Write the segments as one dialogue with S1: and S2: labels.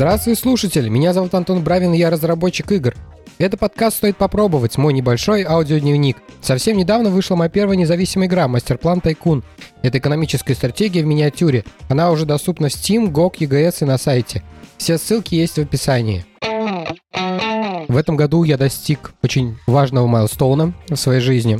S1: Здравствуй, слушатель! Меня зовут Антон Бравин, и я разработчик игр. Это подкаст «Стоит попробовать», мой небольшой аудиодневник. Совсем недавно вышла моя первая независимая игра «Мастерплан Тайкун». Это экономическая стратегия в миниатюре. Она уже доступна в Steam, GOG, EGS и на сайте. Все ссылки есть в описании. В этом году я достиг очень важного майлстоуна в своей жизни.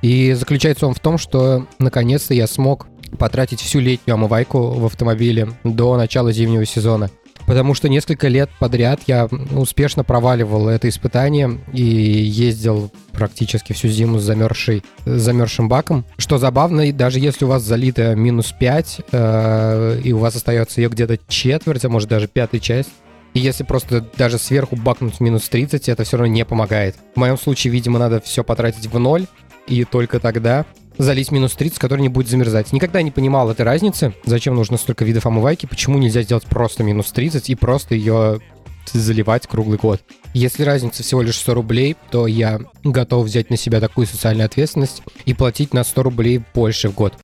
S1: И заключается он в том, что наконец-то я смог потратить всю летнюю омывайку в автомобиле до начала зимнего сезона. Потому что несколько лет подряд я успешно проваливал это испытание и ездил практически всю зиму с замерзшей, замерзшим баком. Что забавно, даже если у вас залито минус 5, э, и у вас остается ее где-то четверть, а может даже пятая часть, и если просто даже сверху бакнуть минус 30, это все равно не помогает. В моем случае, видимо, надо все потратить в ноль, и только тогда залить минус 30, который не будет замерзать. Никогда не понимал этой разницы, зачем нужно столько видов омывайки, почему нельзя сделать просто минус 30 и просто ее заливать круглый год. Если разница всего лишь 100 рублей, то я готов взять на себя такую социальную ответственность и платить на 100 рублей больше в год.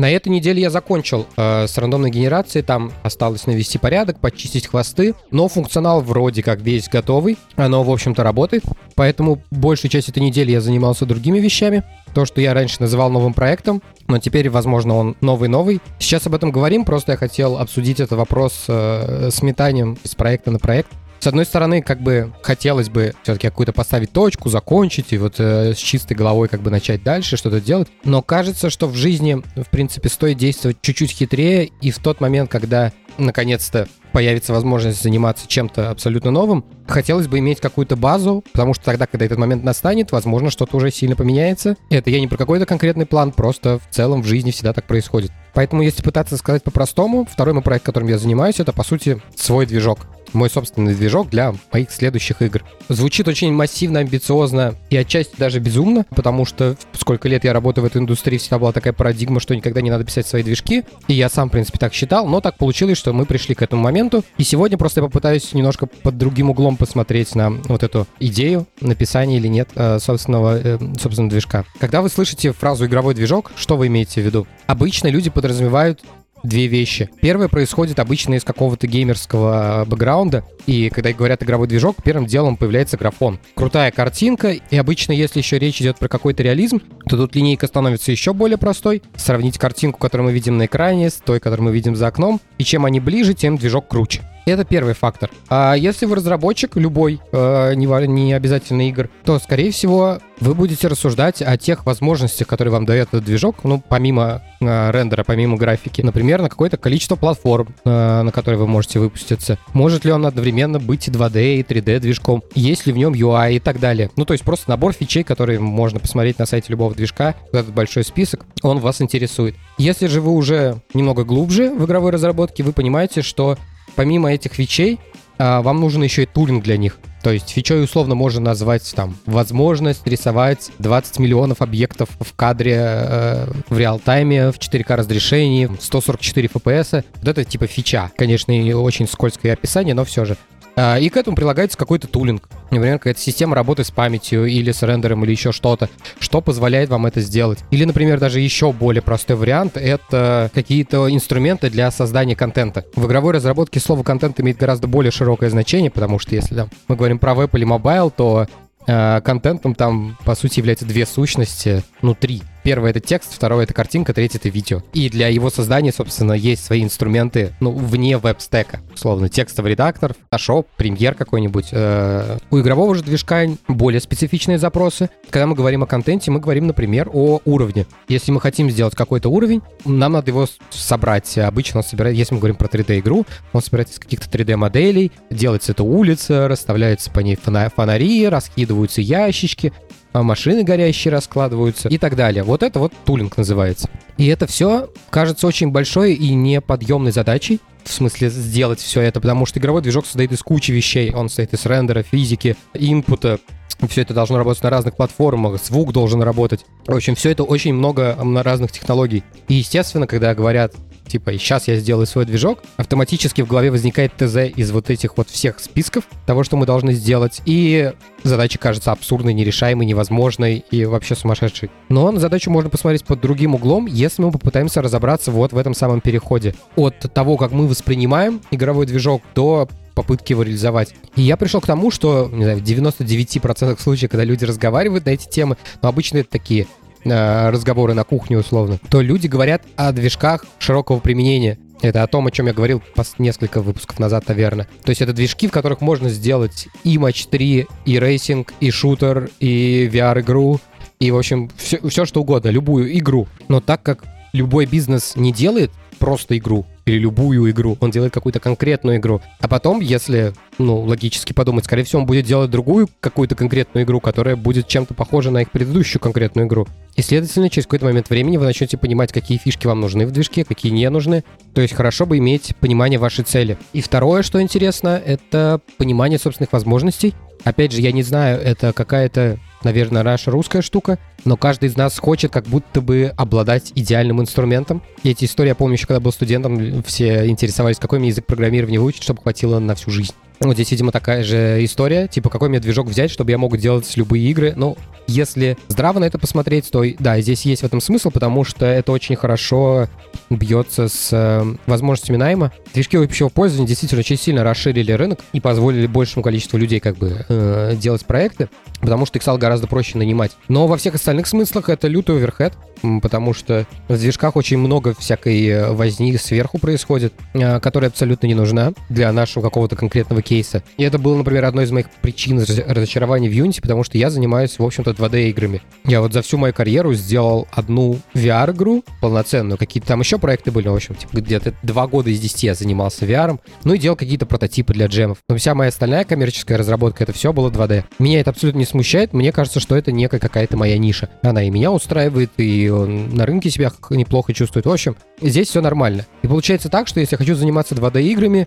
S1: На этой неделе я закончил э, с рандомной генерацией, там осталось навести порядок, почистить хвосты, но функционал вроде как весь готовый, оно, в общем-то, работает, поэтому большую часть этой недели я занимался другими вещами, то, что я раньше называл новым проектом, но теперь, возможно, он новый-новый. Сейчас об этом говорим, просто я хотел обсудить этот вопрос э, с метанием с проекта на проект. С одной стороны, как бы хотелось бы все-таки какую-то поставить точку, закончить и вот э, с чистой головой как бы начать дальше что-то делать. Но кажется, что в жизни, в принципе, стоит действовать чуть-чуть хитрее. И в тот момент, когда наконец-то появится возможность заниматься чем-то абсолютно новым, хотелось бы иметь какую-то базу, потому что тогда, когда этот момент настанет, возможно, что-то уже сильно поменяется. Это я не про какой-то конкретный план, просто в целом в жизни всегда так происходит. Поэтому, если пытаться сказать по-простому, второй мой проект, которым я занимаюсь, это, по сути, свой движок мой собственный движок для моих следующих игр. Звучит очень массивно, амбициозно и отчасти даже безумно, потому что сколько лет я работаю в этой индустрии, всегда была такая парадигма, что никогда не надо писать свои движки. И я сам, в принципе, так считал, но так получилось, что мы пришли к этому моменту. И сегодня просто я попытаюсь немножко под другим углом посмотреть на вот эту идею написания или нет э, собственного, э, собственного движка. Когда вы слышите фразу «игровой движок», что вы имеете в виду? Обычно люди подразумевают две вещи. Первое происходит обычно из какого-то геймерского бэкграунда, и когда говорят игровой движок, первым делом появляется графон. Крутая картинка, и обычно, если еще речь идет про какой-то реализм, то тут линейка становится еще более простой. Сравнить картинку, которую мы видим на экране, с той, которую мы видим за окном, и чем они ближе, тем движок круче. Это первый фактор. А если вы разработчик, любой, э, не, не обязательно игр, то, скорее всего, вы будете рассуждать о тех возможностях, которые вам дает этот движок, ну, помимо э, рендера, помимо графики. Например, на какое-то количество платформ, э, на которые вы можете выпуститься. Может ли он одновременно быть и 2D, и 3D движком? Есть ли в нем UI и так далее? Ну, то есть просто набор фичей, которые можно посмотреть на сайте любого движка, этот большой список, он вас интересует. Если же вы уже немного глубже в игровой разработке, вы понимаете, что помимо этих фичей, а, вам нужен еще и тулинг для них. То есть фичой условно можно назвать там возможность рисовать 20 миллионов объектов в кадре э, в реал-тайме в 4К разрешении, 144 FPS. Вот это типа фича. Конечно, и очень скользкое описание, но все же. А, и к этому прилагается какой-то тулинг. Например, какая-то система работы с памятью или с рендером или еще что-то, что позволяет вам это сделать. Или, например, даже еще более простой вариант — это какие-то инструменты для создания контента. В игровой разработке слово «контент» имеет гораздо более широкое значение, потому что если там, мы говорим про веб или mobile, то э, контентом там, по сути, являются две сущности, ну, три. Первое — это текст, второе — это картинка, третье — это видео. И для его создания, собственно, есть свои инструменты, ну, вне веб-стека. Условно, текстовый редактор, Photoshop, Premiere какой-нибудь. Э, у игрового же движка более специфичные запросы. Когда мы говорим о контенте, мы говорим, например, о уровне. Если мы хотим сделать какой-то уровень, нам надо его собрать. Обычно он собирает, если мы говорим про 3D-игру, он собирается из каких-то 3D-моделей, делается это улица, расставляются по ней фонари, раскидываются ящички, а машины горящие раскладываются и так далее. Вот это вот тулинг называется. И это все кажется очень большой и неподъемной задачей, в смысле сделать все это, потому что игровой движок состоит из кучи вещей. Он состоит из рендера, физики, инпута, Все это должно работать на разных платформах, звук должен работать. В общем, все это очень много разных технологий. И, естественно, когда говорят, типа, сейчас я сделаю свой движок, автоматически в голове возникает ТЗ из вот этих вот всех списков того, что мы должны сделать, и задача кажется абсурдной, нерешаемой, невозможной и вообще сумасшедшей. Но на задачу можно посмотреть под другим углом, если мы попытаемся разобраться вот в этом самом переходе. От того, как мы воспринимаем игровой движок, до попытки его реализовать. И я пришел к тому, что, не знаю, в 99% случаев, когда люди разговаривают на эти темы, но обычно это такие Э, разговоры на кухне условно, то люди говорят о движках широкого применения. Это о том, о чем я говорил несколько выпусков назад, наверное. То есть это движки, в которых можно сделать и матч 3, и racing, и шутер, и VR-игру, и, в общем, все, все что угодно, любую игру. Но так как любой бизнес не делает просто игру, или любую игру, он делает какую-то конкретную игру. А потом, если, ну, логически подумать, скорее всего, он будет делать другую какую-то конкретную игру, которая будет чем-то похожа на их предыдущую конкретную игру. И, следовательно, через какой-то момент времени вы начнете понимать, какие фишки вам нужны в движке, какие не нужны. То есть хорошо бы иметь понимание вашей цели. И второе, что интересно, это понимание собственных возможностей. Опять же, я не знаю, это какая-то наверное, наша русская штука, но каждый из нас хочет как будто бы обладать идеальным инструментом. И эти истории, я помню еще, когда был студентом, все интересовались, какой мне язык программирования выучить, чтобы хватило на всю жизнь. Вот здесь, видимо, такая же история, типа, какой мне движок взять, чтобы я мог делать любые игры. Ну, если здраво на это посмотреть, то да, здесь есть в этом смысл, потому что это очень хорошо бьется с э, возможностями найма. Движки общего пользования действительно очень сильно расширили рынок и позволили большему количеству людей как бы э, делать проекты, потому что стало гораздо проще нанимать. Но во всех остальных смыслах это лютый оверхед, потому что в движках очень много всякой э, возни сверху происходит, э, которая абсолютно не нужна для нашего какого-то конкретного кейса. И это было, например, одной из моих причин разочарования в Unity, потому что я занимаюсь, в общем-то, 2D-играми. Я вот за всю мою карьеру сделал одну VR-игру полноценную, какие-то там еще проекты были, в общем, типа где-то два года из 10 я занимался VR, ну и делал какие-то прототипы для джемов. Но вся моя остальная коммерческая разработка, это все было 2D. Меня это абсолютно не смущает, мне кажется, что это некая какая-то моя ниша. Она и меня устраивает, и на рынке себя неплохо чувствует. В общем, здесь все нормально. И получается так, что если я хочу заниматься 2D-играми,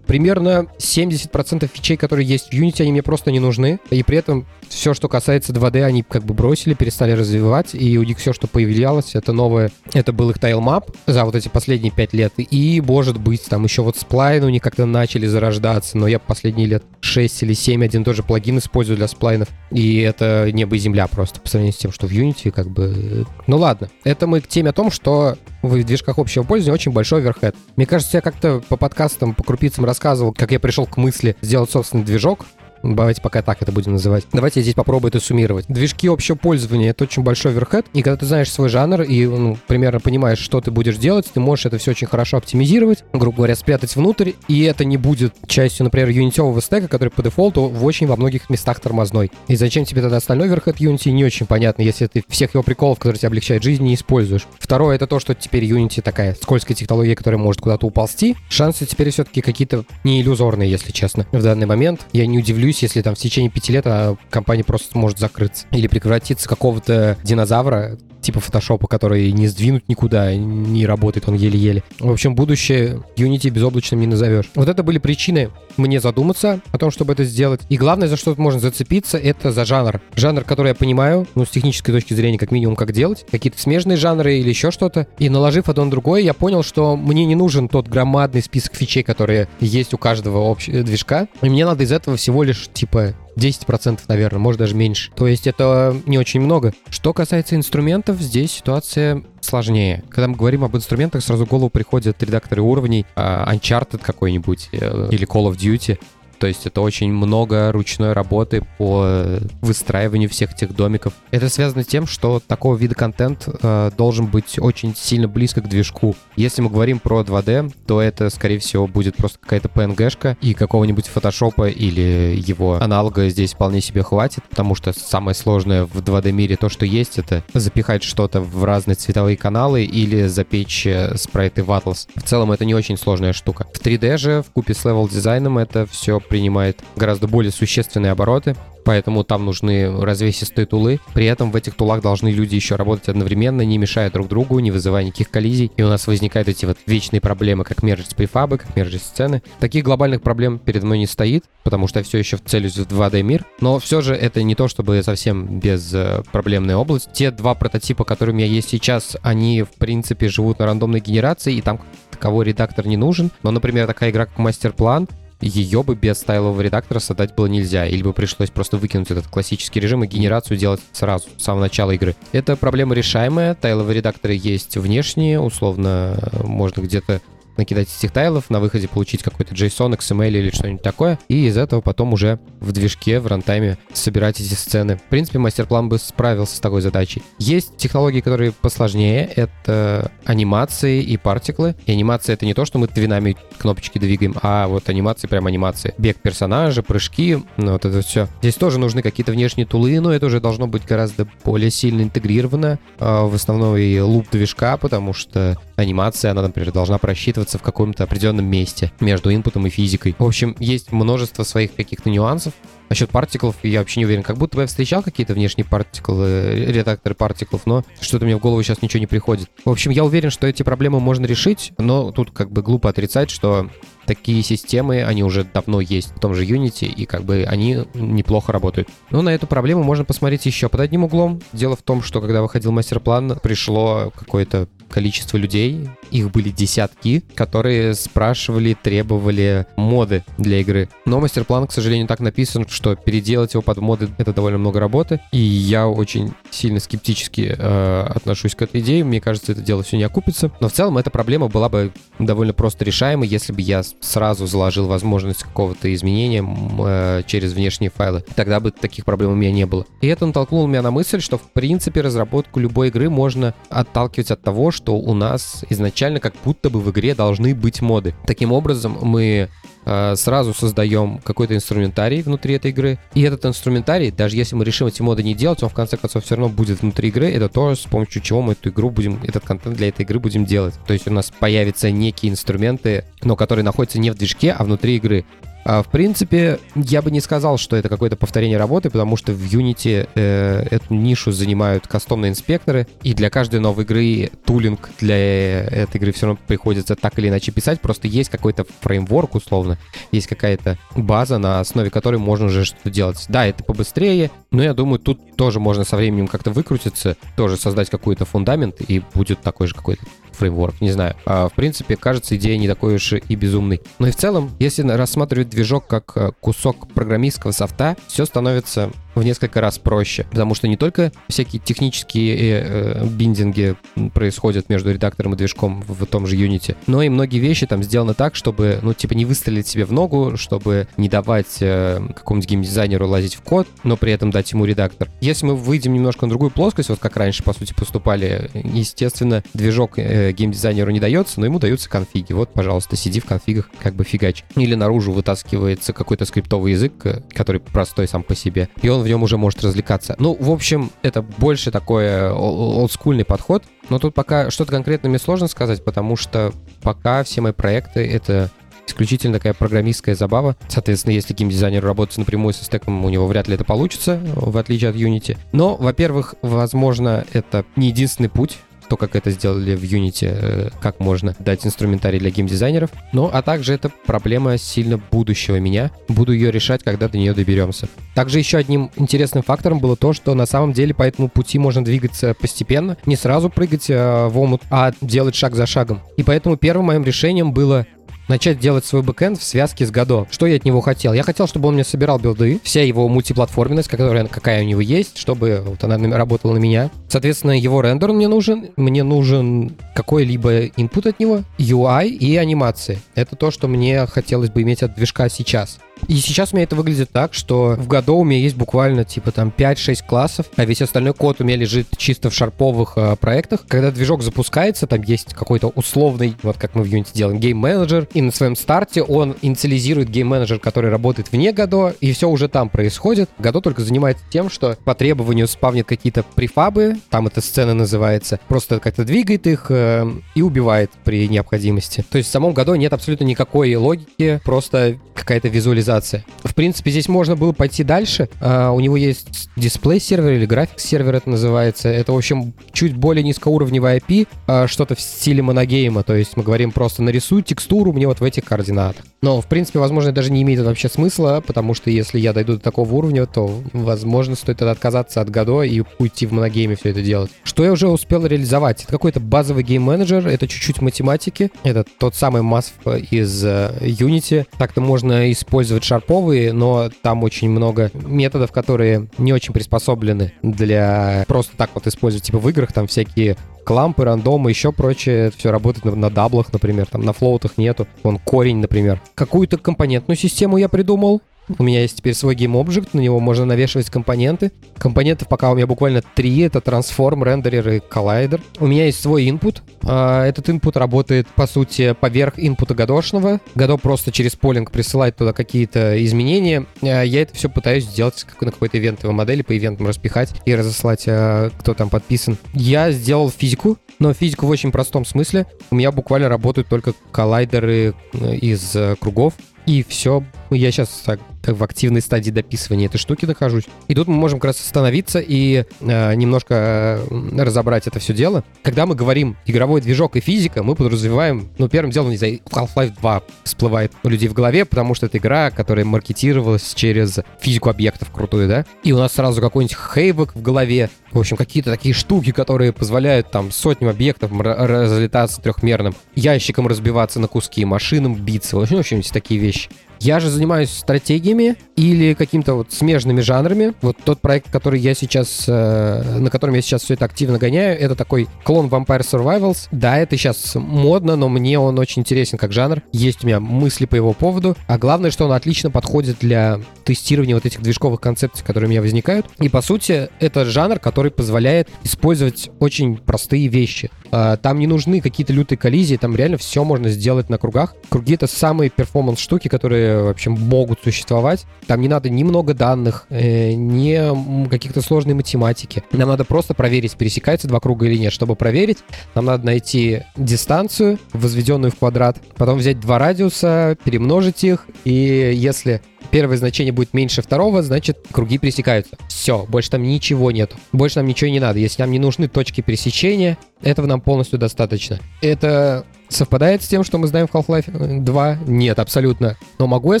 S1: примерно 70% фичей, которые есть в Unity, они мне просто не нужны. И при этом все, что касается 2D, они как бы бросили, перестали развивать, и у них все, что появлялось, это новое, это был их тайлмап за вот эти последние 5 лет, и, может быть, там еще вот сплайн у них как-то начали зарождаться, но я последние лет 6 или 7 один тоже плагин использую для сплайнов, и это небо и земля просто по сравнению с тем, что в Unity как бы... Ну ладно, это мы к теме о том, что в движках общего пользования очень большой оверхед. Мне кажется, я как-то по подкастам, по крупицам рассказывал, как я пришел к мысли сделать собственный движок, Давайте пока так это будем называть. Давайте я здесь попробую это суммировать. Движки общего пользования — это очень большой верхед, и когда ты знаешь свой жанр и ну, примерно понимаешь, что ты будешь делать, ты можешь это все очень хорошо оптимизировать, грубо говоря, спрятать внутрь, и это не будет частью, например, юнитевого стека, который по дефолту в очень во многих местах тормозной. И зачем тебе тогда остальной верхед Unity, не очень понятно, если ты всех его приколов, которые тебе облегчают жизнь, не используешь. Второе — это то, что теперь Unity такая скользкая технология, которая может куда-то уползти. Шансы теперь все-таки какие-то не иллюзорные, если честно, в данный момент. Я не удивлюсь, удивлюсь, если там в течение пяти лет а компания просто может закрыться. Или превратиться какого-то динозавра, типа фотошопа, который не сдвинуть никуда, не работает он еле-еле. В общем, будущее Unity безоблачным не назовешь. Вот это были причины мне задуматься о том, чтобы это сделать. И главное, за что можно зацепиться, это за жанр. Жанр, который я понимаю, ну, с технической точки зрения, как минимум, как делать. Какие-то смежные жанры или еще что-то. И наложив одно на другое, я понял, что мне не нужен тот громадный список фичей, которые есть у каждого общ... движка. И мне надо из этого всего лишь, типа, 10%, наверное, может даже меньше. То есть это не очень много. Что касается инструментов, здесь ситуация сложнее. Когда мы говорим об инструментах, сразу в голову приходят редакторы уровней, а, Uncharted какой-нибудь э, или Call of Duty. То есть это очень много ручной работы по выстраиванию всех этих домиков. Это связано с тем, что такого вида контент э, должен быть очень сильно близко к движку. Если мы говорим про 2D, то это, скорее всего, будет просто какая-то PNG-шка, и какого-нибудь фотошопа или его аналога здесь вполне себе хватит, потому что самое сложное в 2D-мире то, что есть, это запихать что-то в разные цветовые каналы или запечь э, спрайты в Atlas. В целом это не очень сложная штука. В 3D же, в купе с level-дизайном, это все принимает гораздо более существенные обороты. поэтому там нужны развесистые тулы. При этом в этих тулах должны люди еще работать одновременно, не мешая друг другу, не вызывая никаких коллизий. И у нас возникают эти вот вечные проблемы, как мержить префабы, как мержить сцены. Таких глобальных проблем передо мной не стоит, потому что я все еще целюсь в 2D мир. Но все же это не то, чтобы совсем без э, проблемная область. Те два прототипа, которые у меня есть сейчас, они, в принципе, живут на рандомной генерации, и там таковой редактор не нужен. Но, например, такая игра, как Мастер-план, ее бы без стайлового редактора создать было нельзя, или бы пришлось просто выкинуть этот классический режим и генерацию делать сразу, с самого начала игры. Это проблема решаемая, тайловые редакторы есть внешние, условно можно где-то накидать этих тайлов, на выходе получить какой-то JSON, XML или что-нибудь такое, и из этого потом уже в движке, в рантайме собирать эти сцены. В принципе, мастер-план бы справился с такой задачей. Есть технологии, которые посложнее, это анимации и партиклы. И анимация — это не то, что мы твинами кнопочки двигаем, а вот анимации прям анимации. Бег персонажа, прыжки, ну вот это все. Здесь тоже нужны какие-то внешние тулы, но это уже должно быть гораздо более сильно интегрировано э, в основной луп движка, потому что анимация, она, например, должна просчитываться в каком-то определенном месте между инпутом и физикой. В общем, есть множество своих каких-то нюансов. Насчет партиклов я вообще не уверен. Как будто бы я встречал какие-то внешние партиклы, редакторы партиклов, но что-то мне в голову сейчас ничего не приходит. В общем, я уверен, что эти проблемы можно решить, но тут как бы глупо отрицать, что такие системы, они уже давно есть в том же Unity, и как бы они неплохо работают. Но на эту проблему можно посмотреть еще под одним углом. Дело в том, что когда выходил мастер-план, пришло какое-то количество людей, их были десятки, которые спрашивали, требовали моды для игры. Но мастер-план, к сожалению, так написан, что переделать его под моды — это довольно много работы, и я очень сильно скептически э, отношусь к этой идее. Мне кажется, это дело все не окупится. Но в целом эта проблема была бы довольно просто решаема, если бы я сразу заложил возможность какого-то изменения э, через внешние файлы. Тогда бы таких проблем у меня не было. И это натолкнуло меня на мысль, что в принципе разработку любой игры можно отталкивать от того, что у нас изначально как будто бы в игре должны быть моды. Таким образом, мы сразу создаем какой-то инструментарий внутри этой игры. И этот инструментарий, даже если мы решим эти моды не делать, он в конце концов все равно будет внутри игры. Это то, с помощью чего мы эту игру будем, этот контент для этой игры будем делать. То есть у нас появятся некие инструменты, но которые находятся не в движке, а внутри игры. А, в принципе, я бы не сказал, что это какое-то повторение работы, потому что в Unity э, эту нишу занимают кастомные инспекторы, и для каждой новой игры тулинг для этой игры все равно приходится так или иначе писать, просто есть какой-то фреймворк условно, есть какая-то база, на основе которой можно уже что-то делать. Да, это побыстрее, но я думаю, тут тоже можно со временем как-то выкрутиться, тоже создать какой-то фундамент, и будет такой же какой-то фреймворк, не знаю. А, в принципе, кажется, идея не такой уж и безумной. Но и в целом, если рассматривать движок как э, кусок программистского софта, все становится в несколько раз проще, потому что не только всякие технические э, э, биндинги происходят между редактором и движком в, том же Unity, но и многие вещи там сделаны так, чтобы, ну, типа, не выстрелить себе в ногу, чтобы не давать э, какому-нибудь геймдизайнеру лазить в код, но при этом дать ему редактор. Если мы выйдем немножко на другую плоскость, вот как раньше, по сути, поступали, естественно, движок э, геймдизайнеру не дается, но ему даются конфиги. Вот, пожалуйста, сиди в конфигах, как бы фигач. Или наружу вытаскивается какой-то скриптовый язык, э, который простой сам по себе, и он в нем уже может развлекаться. Ну, в общем, это больше такой э, олдскульный подход, но тут пока что-то конкретно мне сложно сказать, потому что пока все мои проекты — это исключительно такая программистская забава. Соответственно, если геймдизайнер работает напрямую со стеком, у него вряд ли это получится, в отличие от Unity. Но, во-первых, возможно, это не единственный путь то, как это сделали в Unity, э, как можно дать инструментарий для геймдизайнеров. Ну, а также это проблема сильно будущего меня. Буду ее решать, когда до нее доберемся. Также еще одним интересным фактором было то, что на самом деле по этому пути можно двигаться постепенно, не сразу прыгать э, в омут, а делать шаг за шагом. И поэтому первым моим решением было начать делать свой бэкэнд в связке с Godot. Что я от него хотел? Я хотел, чтобы он мне собирал билды, вся его мультиплатформенность, которая, какая у него есть, чтобы вот она работала на меня. Соответственно, его рендер мне нужен, мне нужен какой-либо input от него, UI и анимации. Это то, что мне хотелось бы иметь от движка сейчас. И сейчас у меня это выглядит так, что в Godot у меня есть буквально типа там 5-6 классов, а весь остальной код у меня лежит чисто в шарповых э, проектах. Когда движок запускается, там есть какой-то условный, вот как мы в Unity делаем, game manager, и на своем старте он инициализирует game manager, который работает вне Godot, и все уже там происходит. Godot только занимается тем, что по требованию спавнит какие-то префабы, там эта сцена называется, просто как-то двигает их э, и убивает при необходимости. То есть в самом Godot нет абсолютно никакой логики, просто какая-то визуализация визуализация. В принципе, здесь можно было пойти дальше. Uh, у него есть дисплей-сервер или график-сервер это называется. Это, в общем, чуть более низкоуровневый IP, uh, что-то в стиле моногейма. То есть мы говорим просто нарисуй текстуру мне вот в этих координатах. Но, в принципе, возможно, даже не имеет вообще смысла, потому что если я дойду до такого уровня, то, возможно, стоит тогда отказаться от Godot и уйти в моногейме все это делать. Что я уже успел реализовать? Это какой-то базовый гейм-менеджер, это чуть-чуть математики, это тот самый MASF из uh, Unity. Так-то можно использовать шарповые, но там очень много методов, которые не очень приспособлены для просто так вот использовать, типа в играх там всякие клампы, рандомы, еще прочее. Все работает на, на даблах, например, там на флоутах нету. Вон корень, например. Какую-то компонентную систему я придумал. У меня есть теперь свой GameObject, на него можно навешивать компоненты. Компонентов пока у меня буквально три. Это Transform, Renderer и Collider. У меня есть свой input. А, этот input работает, по сути, поверх инпута годошного. Годо просто через полинг присылает туда какие-то изменения. А, я это все пытаюсь сделать на какой-то ивентовой модели, по ивентам распихать и разослать, а, кто там подписан. Я сделал физику, но физику в очень простом смысле. У меня буквально работают только коллайдеры э, из э, кругов и все. Я сейчас так, в активной стадии дописывания этой штуки нахожусь. И тут мы можем как раз остановиться и э, немножко э, разобрать это все дело. Когда мы говорим игровой движок и физика, мы подразумеваем, ну, первым делом, не знаю, Half-Life 2 всплывает у людей в голове, потому что это игра, которая маркетировалась через физику объектов крутую, да? И у нас сразу какой-нибудь хейвок в голове, в общем, какие-то такие штуки, которые позволяют там сотням объектов разлетаться трехмерным, ящиком разбиваться на куски, машинам биться, в общем, такие вещи. Я же занимаюсь стратегиями или каким-то вот смежными жанрами. Вот тот проект, который я сейчас, э, на котором я сейчас все это активно гоняю, это такой клон Vampire Survivals. Да, это сейчас модно, но мне он очень интересен как жанр. Есть у меня мысли по его поводу. А главное, что он отлично подходит для тестирования вот этих движковых концепций, которые у меня возникают. И по сути, это жанр, который позволяет использовать очень простые вещи. Э, там не нужны какие-то лютые коллизии, там реально все можно сделать на кругах. Круги — это самые перформанс штуки, которые в общем, могут существовать. Там не надо ни много данных, э, ни каких-то сложной математики. Нам надо просто проверить, пересекаются два круга или нет. Чтобы проверить, нам надо найти дистанцию, возведенную в квадрат, потом взять два радиуса, перемножить их, и если первое значение будет меньше второго, значит круги пересекаются. Все, больше там ничего нет. Больше нам ничего не надо. Если нам не нужны точки пересечения, этого нам полностью достаточно. Это совпадает с тем, что мы знаем в Half-Life 2? Нет, абсолютно. Но могу я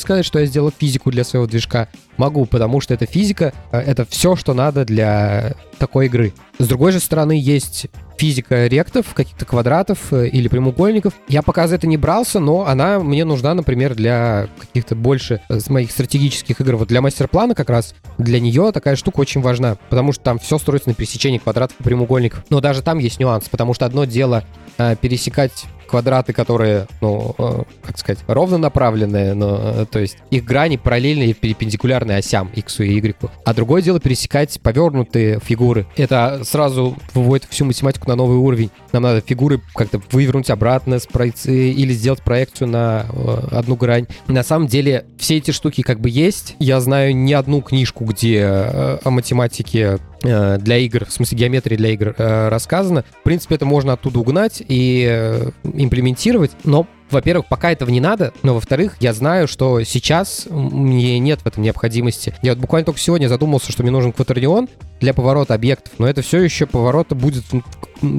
S1: сказать, что я сделал физику для своего движка? Могу, потому что эта физика — это все, что надо для такой игры. С другой же стороны, есть физика ректов, каких-то квадратов э, или прямоугольников. Я пока за это не брался, но она мне нужна, например, для каких-то больше э, моих стратегических игр. Вот для мастер-плана как раз для нее такая штука очень важна, потому что там все строится на пересечении квадратов и прямоугольников. Но даже там есть нюанс, потому что одно дело э, пересекать квадраты, которые, ну, э, как сказать, ровно направленные, но, э, то есть их грани параллельные и перпендикулярные осям x и y. А другое дело пересекать повернутые фигуры. Это сразу выводит всю математику на новый уровень. Нам надо фигуры как-то вывернуть обратно с проекции или сделать проекцию на э, одну грань. На самом деле все эти штуки как бы есть. Я знаю не одну книжку, где о математике для игр, в смысле геометрии для игр э, рассказано. В принципе, это можно оттуда угнать и э, имплементировать, но во-первых, пока этого не надо, но во-вторых, я знаю, что сейчас мне нет в этом необходимости. Я вот буквально только сегодня задумался, что мне нужен кватернион для поворота объектов, но это все еще повороты будет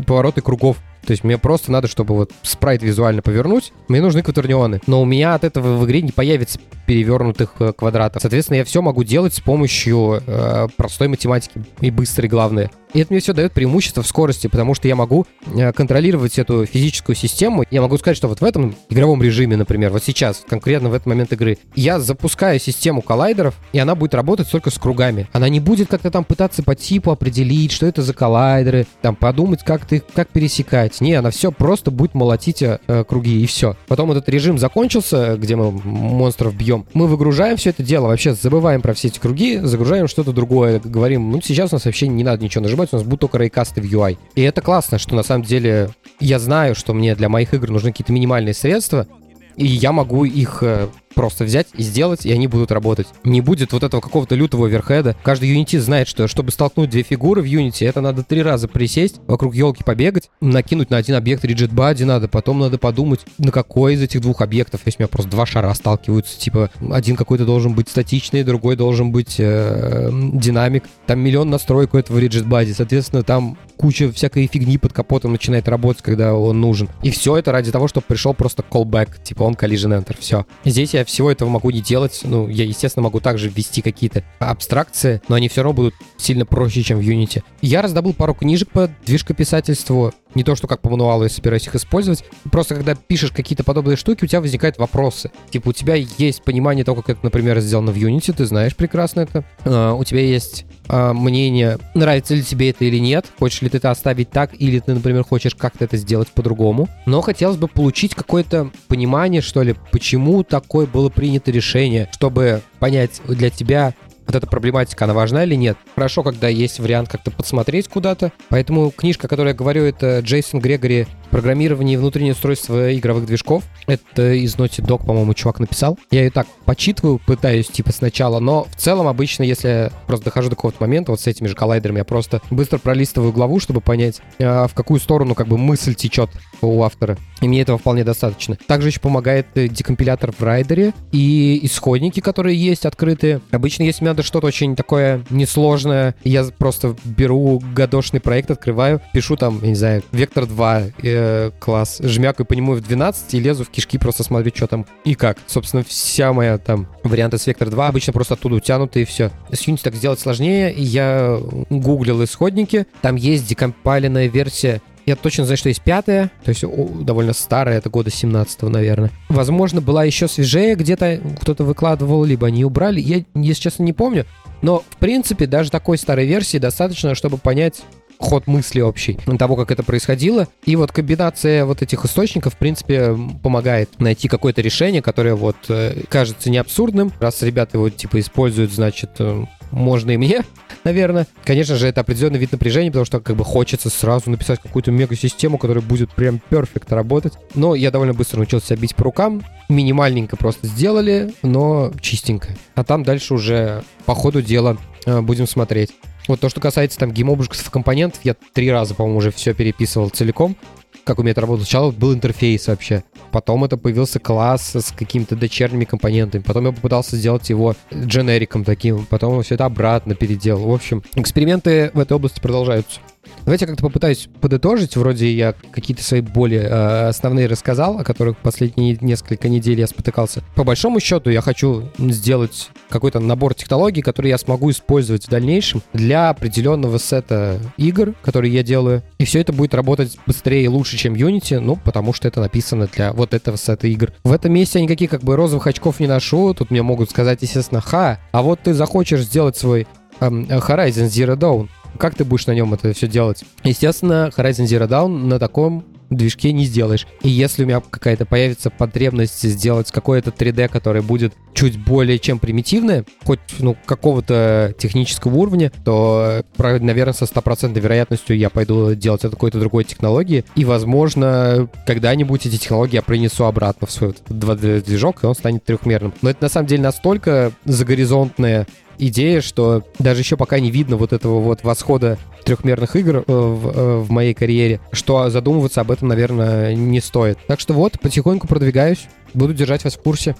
S1: повороты кругов. То есть мне просто надо, чтобы вот спрайт визуально повернуть, мне нужны кватернионы. Но у меня от этого в игре не появится перевернутых э, квадратов. Соответственно, я все могу делать с помощью э, простой математики и быстрой, главное. И это мне все дает преимущество в скорости, потому что я могу э, контролировать эту физическую систему. Я могу сказать, что вот в этом игровом режиме, например, вот сейчас, конкретно в этот момент игры, я запускаю систему коллайдеров, и она будет работать только с кругами. Она не будет как-то там пытаться по типу определить, что это за коллайдеры, там подумать, как ты, как пересекать. Не, она все просто будет молотить э, круги, и все. Потом этот режим закончился, где мы монстров бьем. Мы выгружаем все это дело, вообще забываем про все эти круги, загружаем что-то другое, говорим, ну сейчас у нас вообще не надо ничего нажимать, нажимать, у нас будут только рейкасты в UI. И это классно, что на самом деле я знаю, что мне для моих игр нужны какие-то минимальные средства, и я могу их э, просто взять и сделать, и они будут работать. Не будет вот этого какого-то лютого оверхеда. Каждый Unity знает, что чтобы столкнуть две фигуры в Unity, это надо три раза присесть, вокруг елки побегать, накинуть на один объект rigid body надо, потом надо подумать, на какой из этих двух объектов, если у меня просто два шара сталкиваются, типа один какой-то должен быть статичный, другой должен быть э, динамик. Там миллион настроек у этого rigid body, соответственно, там куча всякой фигни под капотом начинает работать, когда он нужен. И все это ради того, чтобы пришел просто callback, типа он collision enter, все. Здесь я всего этого могу не делать, ну, я, естественно, могу также ввести какие-то абстракции, но они все равно будут сильно проще, чем в Unity. Я раздобыл пару книжек по движкописательству, не то, что как по мануалу я собираюсь их использовать. Просто когда пишешь какие-то подобные штуки, у тебя возникают вопросы. Типа у тебя есть понимание того, как это, например, сделано в Unity, ты знаешь прекрасно это. Uh, у тебя есть uh, мнение, нравится ли тебе это или нет, хочешь ли ты это оставить так, или ты, например, хочешь как-то это сделать по-другому. Но хотелось бы получить какое-то понимание, что ли, почему такое было принято решение, чтобы понять для тебя, вот эта проблематика, она важна или нет. Хорошо, когда есть вариант как-то подсмотреть куда-то. Поэтому книжка, о которой я говорю, это Джейсон Грегори «Программирование и внутреннее устройство игровых движков». Это из Naughty Dog, по-моему, чувак написал. Я ее так почитываю, пытаюсь типа сначала, но в целом обычно, если я просто дохожу до какого-то момента, вот с этими же коллайдерами, я просто быстро пролистываю главу, чтобы понять, а, в какую сторону как бы мысль течет у автора. И мне этого вполне достаточно. Также еще помогает э, декомпилятор в райдере и исходники, которые есть открытые. Обычно, если мне надо что-то очень такое несложное, я просто беру гадошный проект, открываю, пишу там, я не знаю, вектор 2 э, класс, жмякаю по нему в 12 и лезу в кишки, просто смотрю, что там и как. Собственно, вся моя там варианты с вектор 2 обычно просто оттуда утянуты и все. С Unity так сделать сложнее. Я гуглил исходники, там есть декомпайленная версия я точно знаю, что есть пятая, то есть довольно старая, это года 17 наверное. Возможно, была еще свежее, где-то кто-то выкладывал, либо они убрали. Я, если честно, не помню. Но, в принципе, даже такой старой версии достаточно, чтобы понять ход мысли общий того, как это происходило. И вот комбинация вот этих источников, в принципе, помогает найти какое-то решение, которое вот э, кажется не абсурдным. Раз ребята его типа используют, значит, э, можно и мне, наверное. Конечно же, это определенный вид напряжения, потому что как бы хочется сразу написать какую-то мега-систему, которая будет прям перфект работать. Но я довольно быстро научился бить по рукам. Минимальненько просто сделали, но чистенько. А там дальше уже по ходу дела э, будем смотреть. Вот то, что касается там геймобжиков компонентов, я три раза, по-моему, уже все переписывал целиком как у меня это работало. Сначала был интерфейс вообще, потом это появился класс с какими-то дочерними компонентами, потом я попытался сделать его дженериком таким, потом все это обратно переделал. В общем, эксперименты в этой области продолжаются. Давайте я как-то попытаюсь подытожить. Вроде я какие-то свои более э, основные рассказал, о которых последние несколько недель я спотыкался. По большому счету я хочу сделать какой-то набор технологий, которые я смогу использовать в дальнейшем для определенного сета игр, которые я делаю. И все это будет работать быстрее и лучше, чем Unity, ну, потому что это написано для вот этого сета игр. В этом месте я никаких как бы розовых очков не ношу. Тут мне могут сказать, естественно, ха, а вот ты захочешь сделать свой эм, Horizon Zero Dawn как ты будешь на нем это все делать? Естественно, Horizon Zero Dawn на таком движке не сделаешь. И если у меня какая-то появится потребность сделать какое-то 3D, которое будет чуть более чем примитивное, хоть ну, какого-то технического уровня, то, наверное, со стопроцентной вероятностью я пойду делать это какой-то другой технологии. И, возможно, когда-нибудь эти технологии я принесу обратно в свой 2D-движок, и он станет трехмерным. Но это на самом деле настолько загоризонтное идея, что даже еще пока не видно вот этого вот восхода трехмерных игр э, в, э, в моей карьере, что задумываться об этом, наверное, не стоит. Так что вот, потихоньку продвигаюсь, буду держать вас в курсе.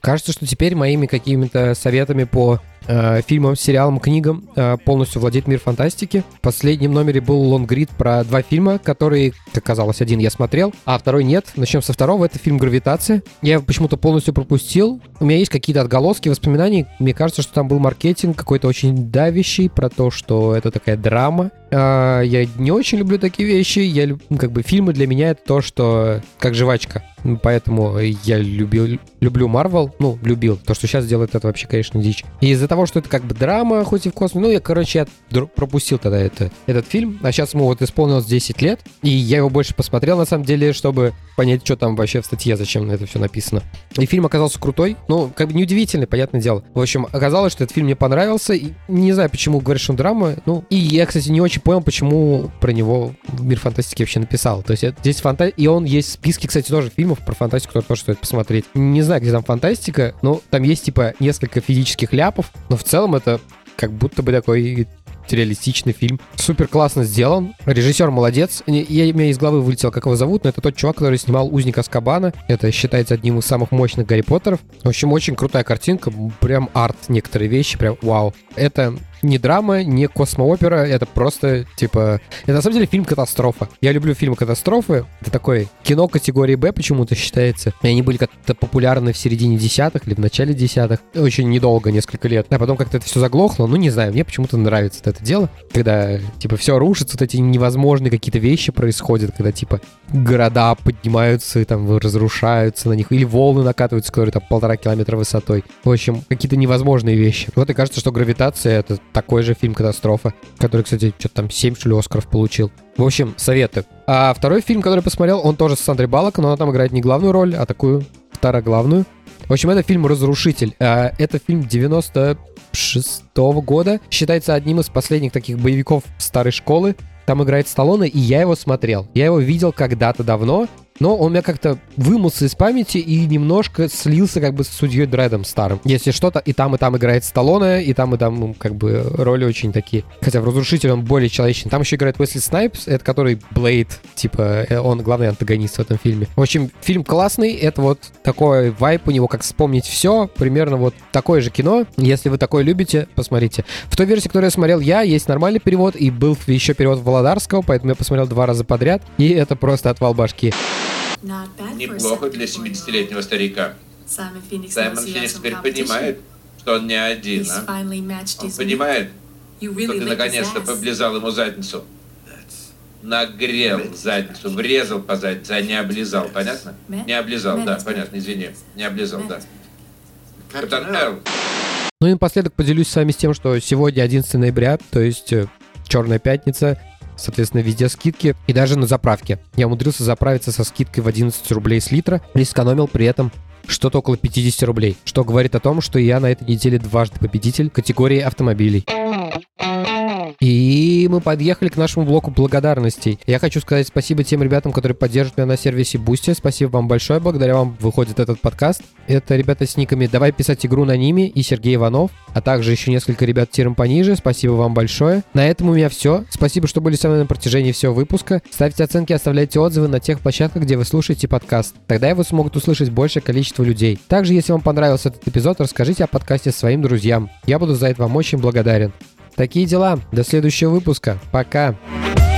S1: Кажется, что теперь моими какими-то советами по э, фильмам, сериалам, книгам э, полностью владеет мир фантастики. В последнем номере был лонгрид про два фильма, которые, как казалось, один я смотрел, а второй нет. Начнем со второго. Это фильм «Гравитация». Я его почему-то полностью пропустил. У меня есть какие-то отголоски воспоминаний. Мне кажется, что там был маркетинг какой-то очень давящий про то, что это такая драма. Э, я не очень люблю такие вещи. Я как бы фильмы для меня это то, что как жвачка. Поэтому я любил, люблю Марвел. Ну, любил. То, что сейчас делает, это вообще, конечно, дичь. И из-за того, что это как бы драма, хоть и в космосе, ну, я, короче, я пропустил тогда это, этот фильм. А сейчас ему вот исполнилось 10 лет. И я его больше посмотрел, на самом деле, чтобы понять, что там вообще в статье, зачем это все написано. И фильм оказался крутой. Ну, как бы неудивительный, понятное дело. В общем, оказалось, что этот фильм мне понравился. И не знаю, почему говоришь, что он драма. Ну, и я, кстати, не очень очень понял, почему про него мир фантастики вообще написал. То есть это, здесь фантастика, и он есть в списке, кстати, тоже фильмов про фантастику, которые тоже стоит посмотреть. Не знаю, где там фантастика, но там есть, типа, несколько физических ляпов, но в целом это как будто бы такой реалистичный фильм. Супер классно сделан. Режиссер молодец. Я, у меня из головы вылетел, как его зовут, но это тот чувак, который снимал «Узника Скабана». Это считается одним из самых мощных Гарри Поттеров. В общем, очень крутая картинка. Прям арт некоторые вещи. Прям вау. Это не драма, не космоопера, это просто, типа... Это на самом деле фильм-катастрофа. Я люблю фильмы катастрофы. Это такое кино категории Б почему-то считается. И они были как-то популярны в середине десятых или в начале десятых. Очень недолго, несколько лет. А потом как-то это все заглохло. Ну, не знаю, мне почему-то нравится это дело. Когда, типа, все рушится, вот эти невозможные какие-то вещи происходят, когда, типа, города поднимаются и там разрушаются на них. Или волны накатываются, которые там полтора километра высотой. В общем, какие-то невозможные вещи. Вот и кажется, что гравитация — это такой же фильм «Катастрофа», который, кстати, что-то там 7, что ли, Оскаров получил. В общем, советы. А второй фильм, который я посмотрел, он тоже с Сандрой Балок, но она там играет не главную роль, а такую второглавную. В общем, это фильм «Разрушитель». А, это фильм 96 -го года. Считается одним из последних таких боевиков старой школы. Там играет Сталлоне, и я его смотрел. Я его видел когда-то давно, но он у меня как-то вымылся из памяти и немножко слился как бы с судьей Дредом старым. Если что-то, и там, и там играет Сталлоне, и там, и там как бы роли очень такие. Хотя в «Разрушителе» он более человечный. Там еще играет Уэсли Снайпс, это который Блейд, типа, э, он главный антагонист в этом фильме. В общем, фильм классный, это вот такой вайп у него, как вспомнить все, примерно вот такое же кино. Если вы такое любите, посмотрите. В той версии, которую я смотрел я, есть нормальный перевод, и был еще перевод Володарского, поэтому я посмотрел два раза подряд, и это просто отвал башки.
S2: Неплохо для 70-летнего старика. Саймон Феникс теперь понимает, что он не один, а? Он понимает, что ты наконец-то поблизал ему задницу. Нагрел задницу, врезал по заднице, а не облизал, понятно? Не облизал, да, понятно, извини. Не облизал, да. Капитан Эл.
S1: Ну и напоследок поделюсь с вами с тем, что сегодня 11 ноября, то есть э, Черная пятница, соответственно, везде скидки, и даже на заправке. Я умудрился заправиться со скидкой в 11 рублей с литра и сэкономил при этом что-то около 50 рублей, что говорит о том, что я на этой неделе дважды победитель категории автомобилей. И мы подъехали к нашему блоку благодарностей. Я хочу сказать спасибо тем ребятам, которые поддерживают меня на сервисе Boosty. Спасибо вам большое, благодаря вам выходит этот подкаст. Это ребята с никами «Давай писать игру на ними» и Сергей Иванов, а также еще несколько ребят тиром пониже. Спасибо вам большое. На этом у меня все. Спасибо, что были со мной на протяжении всего выпуска. Ставьте оценки, оставляйте отзывы на тех площадках, где вы слушаете подкаст. Тогда его смогут услышать большее количество людей. Также, если вам понравился этот эпизод, расскажите о подкасте своим друзьям. Я буду за это вам очень благодарен. Такие дела. До следующего выпуска. Пока. Funky